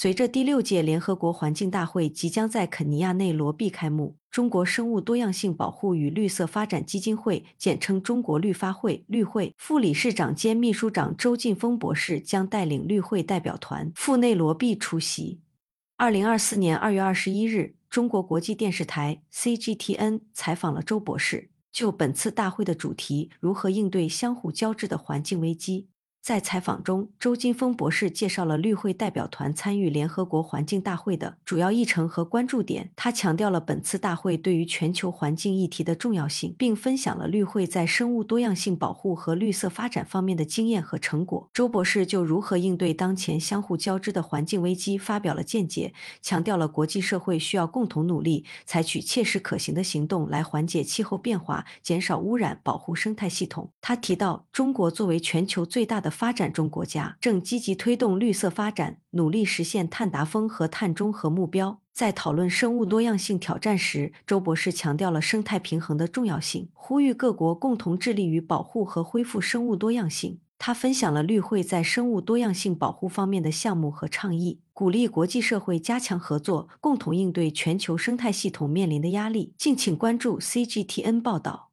随着第六届联合国环境大会即将在肯尼亚内罗毕开幕，中国生物多样性保护与绿色发展基金会（简称中国绿发会）绿会副理事长兼秘书长周劲峰博士将带领绿会代表团赴内罗毕出席。二零二四年二月二十一日，中国国际电视台 （CGTN） 采访了周博士，就本次大会的主题“如何应对相互交织的环境危机”。在采访中，周金峰博士介绍了绿会代表团参与联合国环境大会的主要议程和关注点。他强调了本次大会对于全球环境议题的重要性，并分享了绿会在生物多样性保护和绿色发展方面的经验和成果。周博士就如何应对当前相互交织的环境危机发表了见解，强调了国际社会需要共同努力，采取切实可行的行动来缓解气候变化、减少污染、保护生态系统。他提到，中国作为全球最大的发展中国家正积极推动绿色发展，努力实现碳达峰和碳中和目标。在讨论生物多样性挑战时，周博士强调了生态平衡的重要性，呼吁各国共同致力于保护和恢复生物多样性。他分享了绿会在生物多样性保护方面的项目和倡议，鼓励国际社会加强合作，共同应对全球生态系统面临的压力。敬请关注 CGTN 报道。